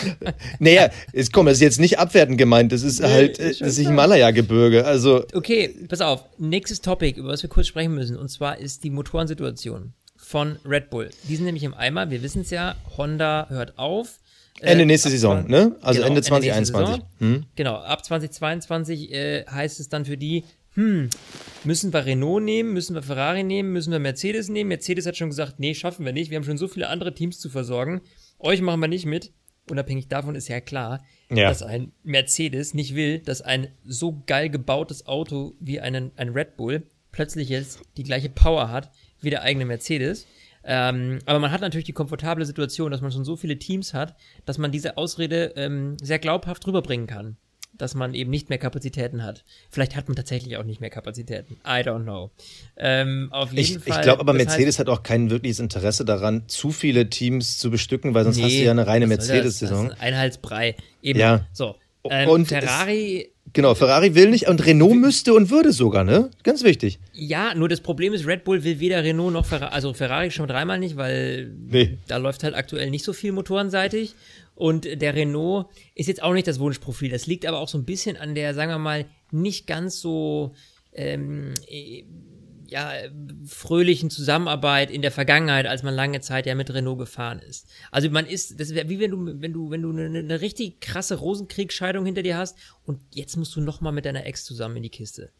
*laughs* naja, ist, komm, das ist jetzt nicht abwertend gemeint. Das ist nee, halt das ist Himalaya-Gebirge. Also. Okay, pass auf. Nächstes Topic, über was wir kurz sprechen müssen. Und zwar ist die Motorensituation von Red Bull. Die sind nämlich im Eimer. Wir wissen es ja. Honda hört auf. Ende äh, nächste Saison, ne? Also genau, Ende 2021. Ende hm? Genau, ab 2022 äh, heißt es dann für die, hm, müssen wir Renault nehmen, müssen wir Ferrari nehmen, müssen wir Mercedes nehmen. Mercedes hat schon gesagt, nee, schaffen wir nicht. Wir haben schon so viele andere Teams zu versorgen. Euch machen wir nicht mit. Unabhängig davon ist ja klar, ja. dass ein Mercedes nicht will, dass ein so geil gebautes Auto wie einen, ein Red Bull plötzlich jetzt die gleiche Power hat wie der eigene Mercedes. Ähm, aber man hat natürlich die komfortable Situation, dass man schon so viele Teams hat, dass man diese Ausrede ähm, sehr glaubhaft rüberbringen kann. dass man eben nicht mehr Kapazitäten hat. Vielleicht hat man tatsächlich auch nicht mehr Kapazitäten. I don't know. Ähm, auf jeden ich Fall. ich glaube aber, Mercedes heißt, hat auch kein wirkliches Interesse daran, zu viele Teams zu bestücken, weil sonst nee, hast du ja eine reine? Mercedes-Saison. Ein Einheitsbrei. Eben. Ja. So. Ähm, Und Ferrari Genau, Ferrari will nicht und Renault müsste und würde sogar, ne? Ganz wichtig. Ja, nur das Problem ist, Red Bull will weder Renault noch Ferrari, also Ferrari schon dreimal nicht, weil Nee. da läuft halt aktuell nicht so viel motorenseitig. Und der Renault ist jetzt auch nicht das Wunschprofil. Das liegt aber auch so ein bisschen an der, sagen wir mal, nicht ganz so ähm, äh, ja, fröhlichen Zusammenarbeit in der Vergangenheit, als man lange Zeit ja mit Renault gefahren ist. Also man ist, das wäre wie wenn du, wenn du, wenn du eine, eine richtig krasse Rosenkriegsscheidung hinter dir hast und jetzt musst du noch mal mit deiner Ex zusammen in die Kiste.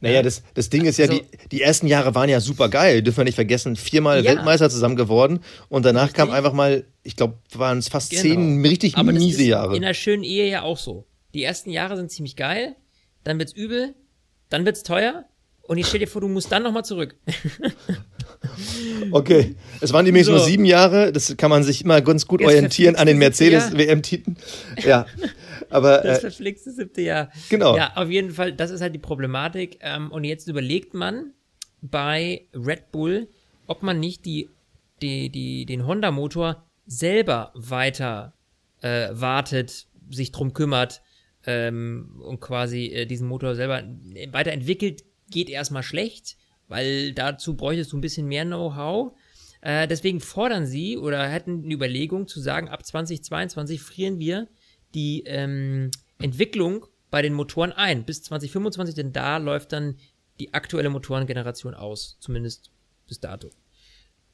Naja, das, das Ding ist ja, Also- die, die ersten Jahre waren ja super geil. Dürfen wir nicht vergessen, viermal Ja. Weltmeister zusammen geworden und danach kam einfach mal, ich glaube, waren es fast Genau. zehn richtig Aber miese Jahre. in einer schönen Ehe ja auch so. Die ersten Jahre sind ziemlich geil, dann wird's übel, dann wird's teuer und jetzt stell dir vor, du musst dann nochmal zurück. *laughs* Okay, es waren nämlich So. nur sieben Jahre. Das kann man sich immer ganz gut Das orientieren an den Mercedes-WM-Titeln. Ja, aber *laughs* Das äh, verflixte siebte Jahr. Genau. Ja, auf jeden Fall, das ist halt die Problematik. Ähm, und jetzt überlegt man bei Red Bull, ob man nicht die, die, die, den Honda-Motor selber weiter äh, wartet, sich drum kümmert ähm, und quasi äh, diesen Motor selber weiterentwickelt, geht erstmal schlecht, weil dazu bräuchtest du ein bisschen mehr Know-how. Äh, deswegen fordern sie oder hätten eine Überlegung zu sagen, ab 2022 frieren wir die ähm, Entwicklung bei den Motoren ein bis 2025, denn da läuft dann die aktuelle Motorengeneration aus, zumindest bis dato.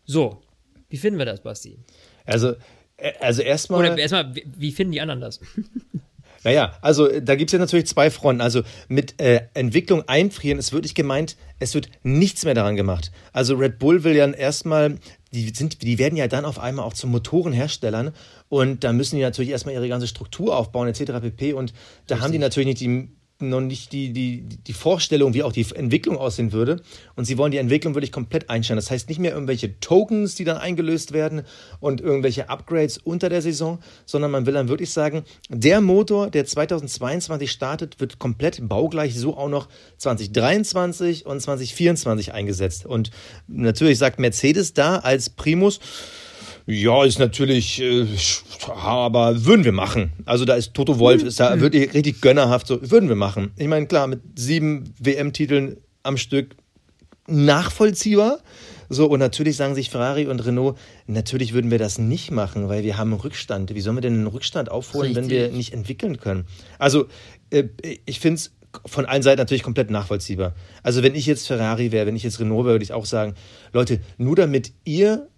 So, wie finden wir das, Basti? also, äh, also erstmal. Oder erstmal, wie, wie finden die anderen das? *laughs* Naja, also äh, da gibt's ja natürlich zwei Fronten. Also mit äh, Entwicklung einfrieren ist wirklich gemeint, es wird nichts mehr daran gemacht. Also Red Bull will ja erstmal, die, sind, die werden ja dann auf einmal auch zu Motorenherstellern und da müssen die natürlich erstmal ihre ganze Struktur aufbauen etc. pp. Und da haben die natürlich nicht die noch nicht die, die, die Vorstellung, wie auch die Entwicklung aussehen würde. Und sie wollen die Entwicklung wirklich komplett einstellen. Das heißt nicht mehr irgendwelche Tokens, die dann eingelöst werden und irgendwelche Upgrades unter der Saison, sondern man will dann wirklich sagen, der Motor, der 2022 startet, wird komplett baugleich so auch noch 2023 und 2024 eingesetzt. Und natürlich sagt Mercedes da als Primus, ja, ist natürlich, äh, aber würden wir machen. Also da ist Toto Wolf, ist da wirklich richtig gönnerhaft, so würden wir machen. Ich meine, klar, mit sieben WM-Titeln am Stück nachvollziehbar. So, und natürlich sagen sich Ferrari und Renault, natürlich würden wir das nicht machen, weil wir haben Rückstand. Wie sollen wir denn einen Rückstand aufholen, wenn wir Richtig. nicht entwickeln können? Also, äh, ich finde es von allen Seiten natürlich komplett nachvollziehbar. Also, wenn ich jetzt Ferrari wäre, wenn ich jetzt Renault wäre, würde ich auch sagen, Leute, nur damit ihr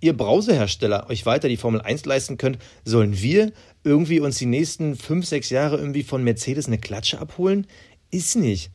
ihr Browserhersteller euch weiter die Formel 1 leisten könnt, sollen wir irgendwie uns die nächsten fünf, sechs Jahre irgendwie von Mercedes eine Klatsche abholen? Ist nicht.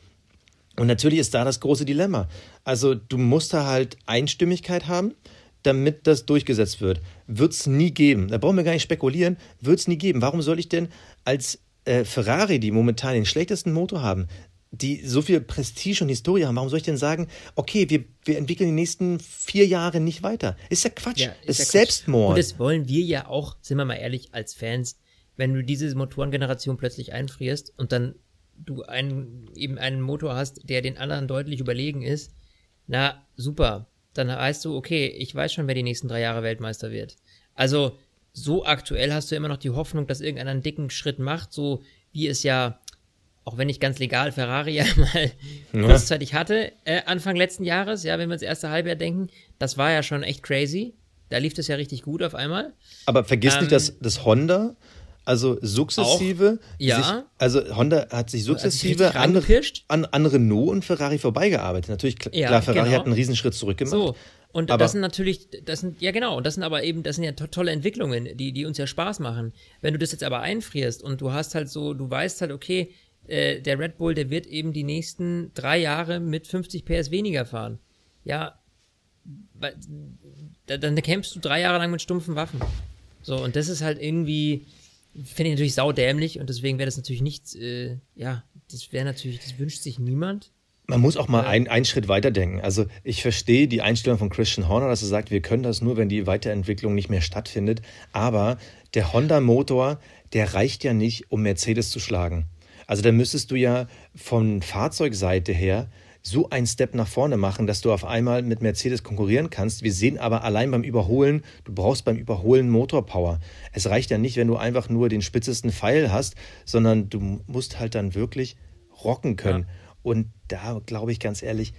Und natürlich ist da das große Dilemma. Also du musst da halt Einstimmigkeit haben, damit das durchgesetzt wird. Wird es nie geben. Da brauchen wir gar nicht spekulieren. Wird es nie geben. Warum soll ich denn als äh, Ferrari, die momentan den schlechtesten Motor haben, die so viel Prestige und Historie haben, warum soll ich denn sagen, okay, wir, wir entwickeln die nächsten vier Jahre nicht weiter? Ist ja Quatsch. Ja, ist ja Quatsch. Selbstmord. Und das wollen wir ja auch, sind wir mal ehrlich, als Fans, wenn du diese Motorengeneration plötzlich einfrierst und dann du einen, eben einen Motor hast, der den anderen deutlich überlegen ist, na, super. Dann heißt du, okay, ich weiß schon, wer die nächsten drei Jahre Weltmeister wird. Also, so aktuell hast du immer noch die Hoffnung, dass irgendeiner einen dicken Schritt macht, so wie es ja, auch wenn nicht ganz legal, Ferrari ja *laughs* mal kurzzeitig hatte, äh, Anfang letzten Jahres, ja, wenn wir ins erste Halbjahr denken, das war ja schon echt crazy. Da lief das ja richtig gut auf einmal. Aber vergiss Ähm, nicht, dass das Honda, also sukzessive, ja. sich, also Honda hat sich sukzessive an, an, an Renault und Ferrari vorbeigearbeitet. Natürlich, kl- Ja, klar, Ferrari genau. hat einen Riesenschritt zurückgemacht. So. Und Aber- das sind natürlich, das sind, ja genau, das sind aber eben, das sind ja to tolle Entwicklungen, die, die uns ja Spaß machen. Wenn du das jetzt aber einfrierst und du hast halt so, du weißt halt, okay, äh, der Red Bull, der wird eben die nächsten drei Jahre mit 50 PS weniger fahren. Ja, dann kämpfst du drei Jahre lang mit stumpfen Waffen. So, und das ist halt irgendwie, finde ich natürlich saudämlich und deswegen wäre das natürlich nichts, äh, ja, das wäre natürlich, das wünscht sich niemand. Man muss auch mal ein, einen Schritt weiter denken. Also ich verstehe die Einstellung von Christian Horner, dass er sagt, wir können das nur, wenn die Weiterentwicklung nicht mehr stattfindet. Aber der Honda-Motor, der reicht ja nicht, um Mercedes zu schlagen. Also da müsstest du ja von Fahrzeugseite her so einen Step nach vorne machen, dass du auf einmal mit Mercedes konkurrieren kannst. Wir sehen aber allein beim Überholen, du brauchst beim Überholen Motorpower. Es reicht ja nicht, wenn du einfach nur den spitzesten Pfeil hast, sondern du musst halt dann wirklich rocken können. Ja. Und da glaube ich ganz ehrlich,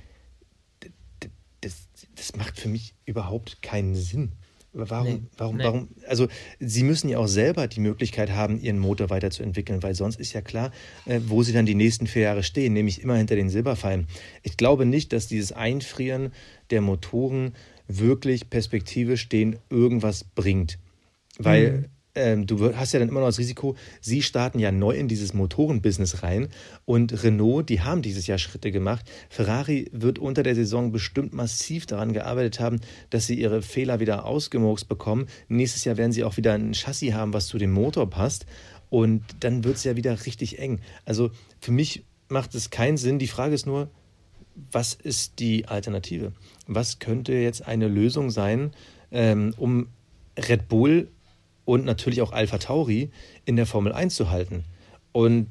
das, das macht für mich überhaupt keinen Sinn. Warum, nee, warum, nee. warum? Also, sie müssen ja auch selber die Möglichkeit haben, ihren Motor weiterzuentwickeln, weil sonst ist ja klar, äh, wo sie dann die nächsten vier Jahre stehen, nämlich immer hinter den Silberpfeilen. Ich glaube nicht, dass dieses Einfrieren der Motoren wirklich perspektivisch denen irgendwas bringt. Weil mhm ähm, du hast ja dann immer noch das Risiko, sie starten ja neu in dieses Motorenbusiness rein und Renault, die haben dieses Jahr Schritte gemacht. Ferrari wird unter der Saison bestimmt massiv daran gearbeitet haben, dass sie ihre Fehler wieder ausgemurkst bekommen. Nächstes Jahr werden sie auch wieder ein Chassis haben, was zu dem Motor passt und dann wird es ja wieder richtig eng. Also für mich macht es keinen Sinn. Die Frage ist nur, was ist die Alternative? Was könnte jetzt eine Lösung sein, ähm, um Red Bull und natürlich auch Alpha Tauri in der Formel 1 zu halten. Und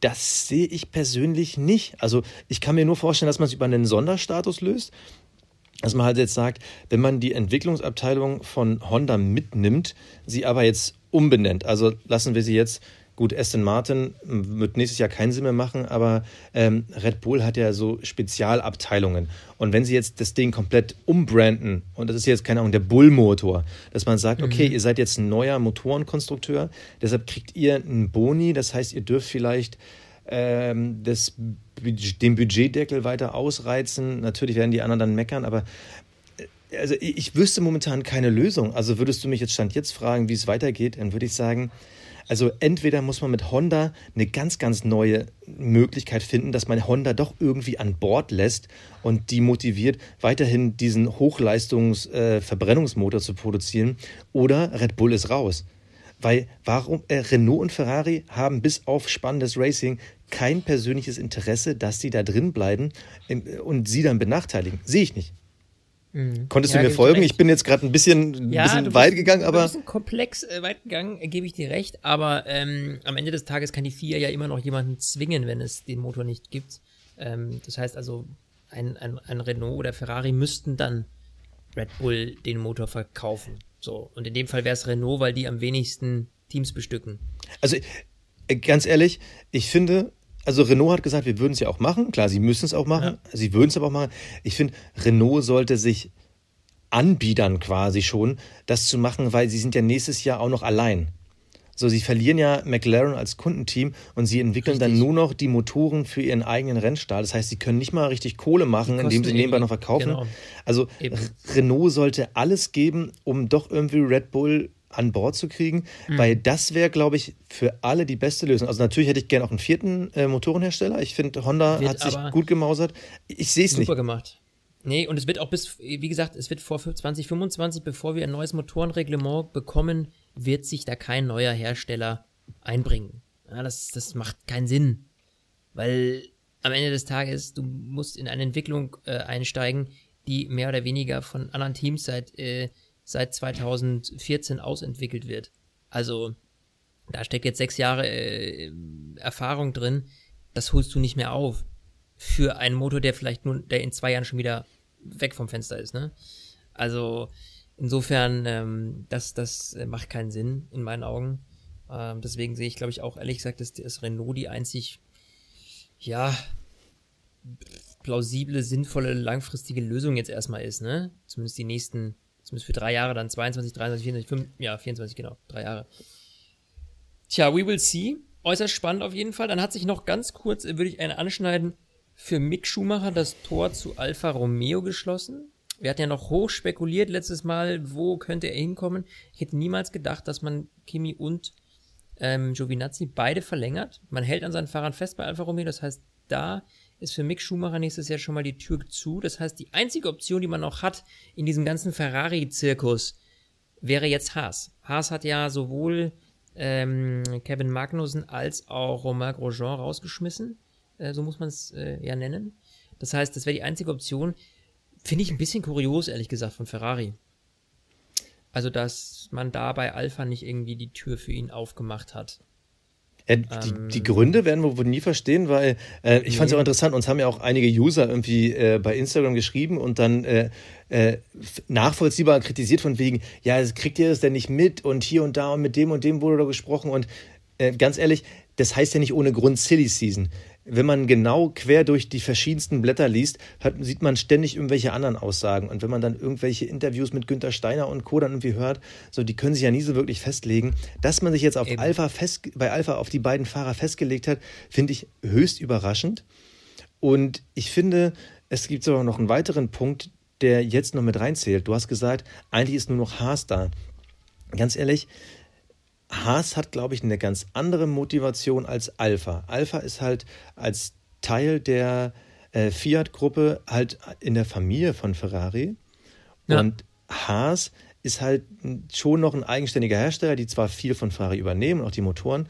das sehe ich persönlich nicht. Also ich kann mir nur vorstellen, dass man es über einen Sonderstatus löst. Dass man halt jetzt sagt, wenn man die Entwicklungsabteilung von Honda mitnimmt, sie aber jetzt umbenennt. Also lassen wir sie jetzt Gut, Aston Martin wird nächstes Jahr keinen Sinn mehr machen, aber ähm, Red Bull hat ja so Spezialabteilungen. Und wenn sie jetzt das Ding komplett umbranden, und das ist jetzt, keine Ahnung, der Bull-Motor, dass man sagt, okay, mhm. ihr seid jetzt ein neuer Motorenkonstrukteur, deshalb kriegt ihr einen Boni, das heißt, ihr dürft vielleicht ähm, das, den Budgetdeckel weiter ausreizen. Natürlich werden die anderen dann meckern, aber äh, also ich, ich wüsste momentan keine Lösung. Also würdest du mich jetzt Stand jetzt fragen, wie es weitergeht, dann würde ich sagen, also entweder muss man mit Honda eine ganz, ganz neue Möglichkeit finden, dass man Honda doch irgendwie an Bord lässt und die motiviert, weiterhin diesen Hochleistungs-Verbrennungsmotor äh, zu produzieren. Oder Red Bull ist raus. Weil warum äh, Renault und Ferrari haben bis auf spannendes Racing kein persönliches Interesse, dass sie da drin bleiben äh, und sie dann benachteiligen. Sehe ich nicht. Mhm. Konntest ja, du mir folgen? Ich bin jetzt gerade ein bisschen, ein ja, bisschen weit gegangen, aber. Ein bisschen komplex äh, weit gegangen, äh, gebe ich dir recht. Aber ähm, am Ende des Tages kann die FIA ja immer noch jemanden zwingen, wenn es den Motor nicht gibt. Ähm, das heißt also, ein, ein, ein Renault oder Ferrari müssten dann Red Bull den Motor verkaufen. So. Und in dem Fall wäre es Renault, weil die am wenigsten Teams bestücken. Also, äh, ganz ehrlich, ich finde, also Renault hat gesagt, wir würden es ja auch machen. Klar, sie müssen es auch machen. Ja. Sie würden es aber auch machen. Ich finde, Renault sollte sich anbiedern quasi schon, das zu machen, weil sie sind ja nächstes Jahr auch noch allein. So, sie verlieren ja McLaren als Kundenteam und sie entwickeln richtig. dann nur noch die Motoren für ihren eigenen Rennstall. Das heißt, sie können nicht mal richtig Kohle machen, indem sie nebenbei noch verkaufen. Genau. Also eben. Renault sollte alles geben, um doch irgendwie Red Bull an Bord zu kriegen, mhm. weil das wäre, glaube ich, für alle die beste Lösung. Also natürlich hätte ich gerne auch einen vierten äh, Motorenhersteller. Ich finde, Honda wird hat sich gut gemausert. Ich sehe es nicht. Super gemacht. Nee, und es wird auch bis, wie gesagt, es wird vor 2025, bevor wir ein neues Motorenreglement bekommen, wird sich da kein neuer Hersteller einbringen. Ja, das, das macht keinen Sinn. Weil am Ende des Tages, du musst in eine Entwicklung äh, einsteigen, die mehr oder weniger von anderen Teams seit äh, seit 2014 ausentwickelt wird. Also da steckt jetzt sechs Jahre äh, Erfahrung drin. Das holst du nicht mehr auf für einen Motor, der vielleicht nun, der in zwei Jahren schon wieder weg vom Fenster ist. Ne? Also insofern, ähm, das, das macht keinen Sinn in meinen Augen. Ähm, deswegen sehe ich, glaube ich, auch ehrlich gesagt, dass das Renault die einzig, ja, plausible, sinnvolle, langfristige Lösung jetzt erstmal ist. Ne? Zumindest die nächsten Zumindest für drei Jahre, dann 22, 23, 24, 25, ja, 24, genau, drei Jahre. Tja, we will see. Äußerst spannend auf jeden Fall. Dann hat sich noch ganz kurz, äh, würde ich einen anschneiden, für Mick Schumacher das Tor zu Alfa Romeo geschlossen. Wir hatten ja noch hoch spekuliert letztes Mal, wo könnte er hinkommen. Ich hätte niemals gedacht, dass man Kimi und ähm, Giovinazzi beide verlängert. Man hält an seinen Fahrern fest bei Alfa Romeo, das heißt, da ist für Mick Schumacher nächstes Jahr schon mal die Tür zu. Das heißt, die einzige Option, die man noch hat in diesem ganzen Ferrari-Zirkus, wäre jetzt Haas. Haas hat ja sowohl ähm, Kevin Magnussen als auch Romain Grosjean rausgeschmissen. Äh, so muss man es äh, ja nennen. Das heißt, das wäre die einzige Option. Finde ich ein bisschen kurios, ehrlich gesagt, von Ferrari. Also, dass man da bei Alpha nicht irgendwie die Tür für ihn aufgemacht hat. Ja, die, ähm, die, Gründe werden wir wohl nie verstehen, weil äh, ich nee. fand es auch interessant, uns haben ja auch einige User irgendwie äh, bei Instagram geschrieben und dann äh, äh nachvollziehbar kritisiert von wegen, ja, kriegt ihr das denn nicht mit und hier und da und mit dem und dem wurde da gesprochen und äh, ganz ehrlich, das heißt ja nicht ohne Grund Silly Season wenn man genau quer durch die verschiedensten Blätter liest, hört, sieht man ständig irgendwelche anderen Aussagen. Und wenn man dann irgendwelche Interviews mit Günter Steiner und Co. dann irgendwie hört, so die können sich ja nie so wirklich festlegen. Dass man sich jetzt auf Alpha fest, bei Alpha auf die beiden Fahrer festgelegt hat, finde ich höchst überraschend. Und ich finde, es gibt sogar noch einen weiteren Punkt, der jetzt noch mit reinzählt. Du hast gesagt, eigentlich ist nur noch Haas da. Ganz ehrlich, Haas hat, glaube ich, eine ganz andere Motivation als Alpha. Alpha ist halt als Teil der äh, Fiat-Gruppe halt in der Familie von Ferrari. Ja. Und Haas ist halt schon noch ein eigenständiger Hersteller, die zwar viel von Ferrari übernehmen, auch die Motoren.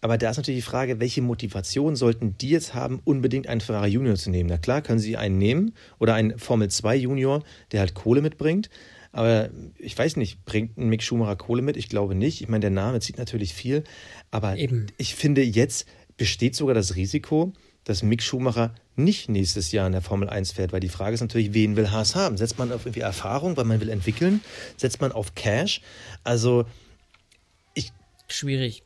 Aber da ist natürlich die Frage, welche Motivation sollten die jetzt haben, unbedingt einen Ferrari Junior zu nehmen? Na klar, können sie einen nehmen oder einen Formel 2 Junior, der halt Kohle mitbringt. Aber ich weiß nicht, bringt ein Mick Schumacher Kohle mit? Ich glaube nicht. Ich meine, der Name zieht natürlich viel. Aber Eben. ich finde, jetzt besteht sogar das Risiko, dass Mick Schumacher nicht nächstes Jahr in der Formel 1 fährt, weil die Frage ist natürlich, wen will Haas haben? Setzt man auf irgendwie Erfahrung, weil man will entwickeln? Setzt man auf Cash? Also, ich. Schwierig.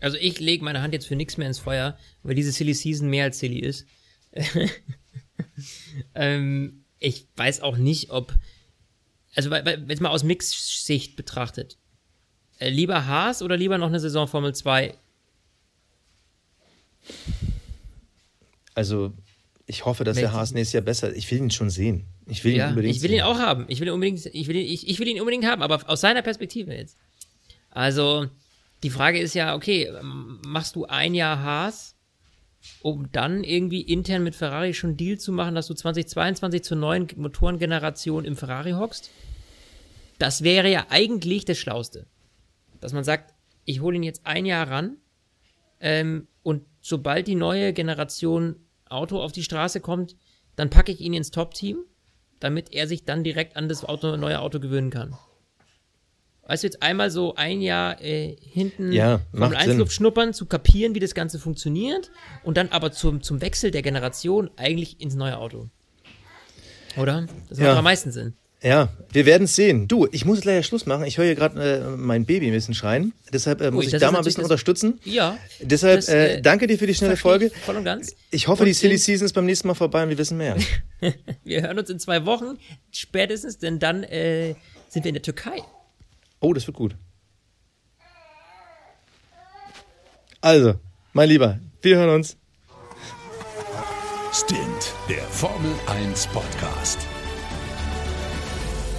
Also, ich lege meine Hand jetzt für nichts mehr ins Feuer, weil diese Silly Season mehr als silly ist. *laughs* ähm, ich weiß auch nicht, ob also wenn es mal aus Mix-Sicht betrachtet, äh, lieber Haas oder lieber noch eine Saison Formel 2? Also, ich hoffe, dass Welche? der Haas nächstes Jahr besser ist. Ich will ihn schon sehen. Ich will ja, ihn unbedingt Ich will sehen. ihn auch haben. Ich will ihn unbedingt, ich will, ich, ich will ihn unbedingt haben, aber aus seiner Perspektive jetzt. Also, die Frage ist ja, okay, machst du ein Jahr Haas, um dann irgendwie intern mit Ferrari schon Deal zu machen, dass du 2022 zur neuen Motorengeneration im Ferrari hockst? Das wäre ja eigentlich das Schlauste. Dass man sagt, ich hole ihn jetzt ein Jahr ran ähm, und sobald die neue Generation Auto auf die Straße kommt, dann packe ich ihn ins Top-Team, damit er sich dann direkt an das Auto, neue Auto gewöhnen kann. Weißt du, jetzt einmal so ein Jahr äh, hinten ja, 1 Luft schnuppern, zu kapieren, wie das Ganze funktioniert und dann aber zum, zum Wechsel der Generation eigentlich ins neue Auto. Oder? Das macht ja. am meisten Sinn. Ja, wir werden es sehen. Du, ich muss leider Schluss machen. Ich höre hier gerade äh, mein Baby ein bisschen schreien. Deshalb äh, muss Ui, ich da mal ein bisschen unterstützen. Ja. Deshalb das, äh, danke dir für die schnelle Folge. Voll und ganz. Ich hoffe, und die Silly Season ist beim nächsten Mal vorbei und wir wissen mehr. *laughs* wir hören uns in zwei Wochen spätestens, denn dann äh, sind wir in der Türkei. Oh, das wird gut. Also, mein Lieber, wir hören uns. Stint, der Formel 1 Podcast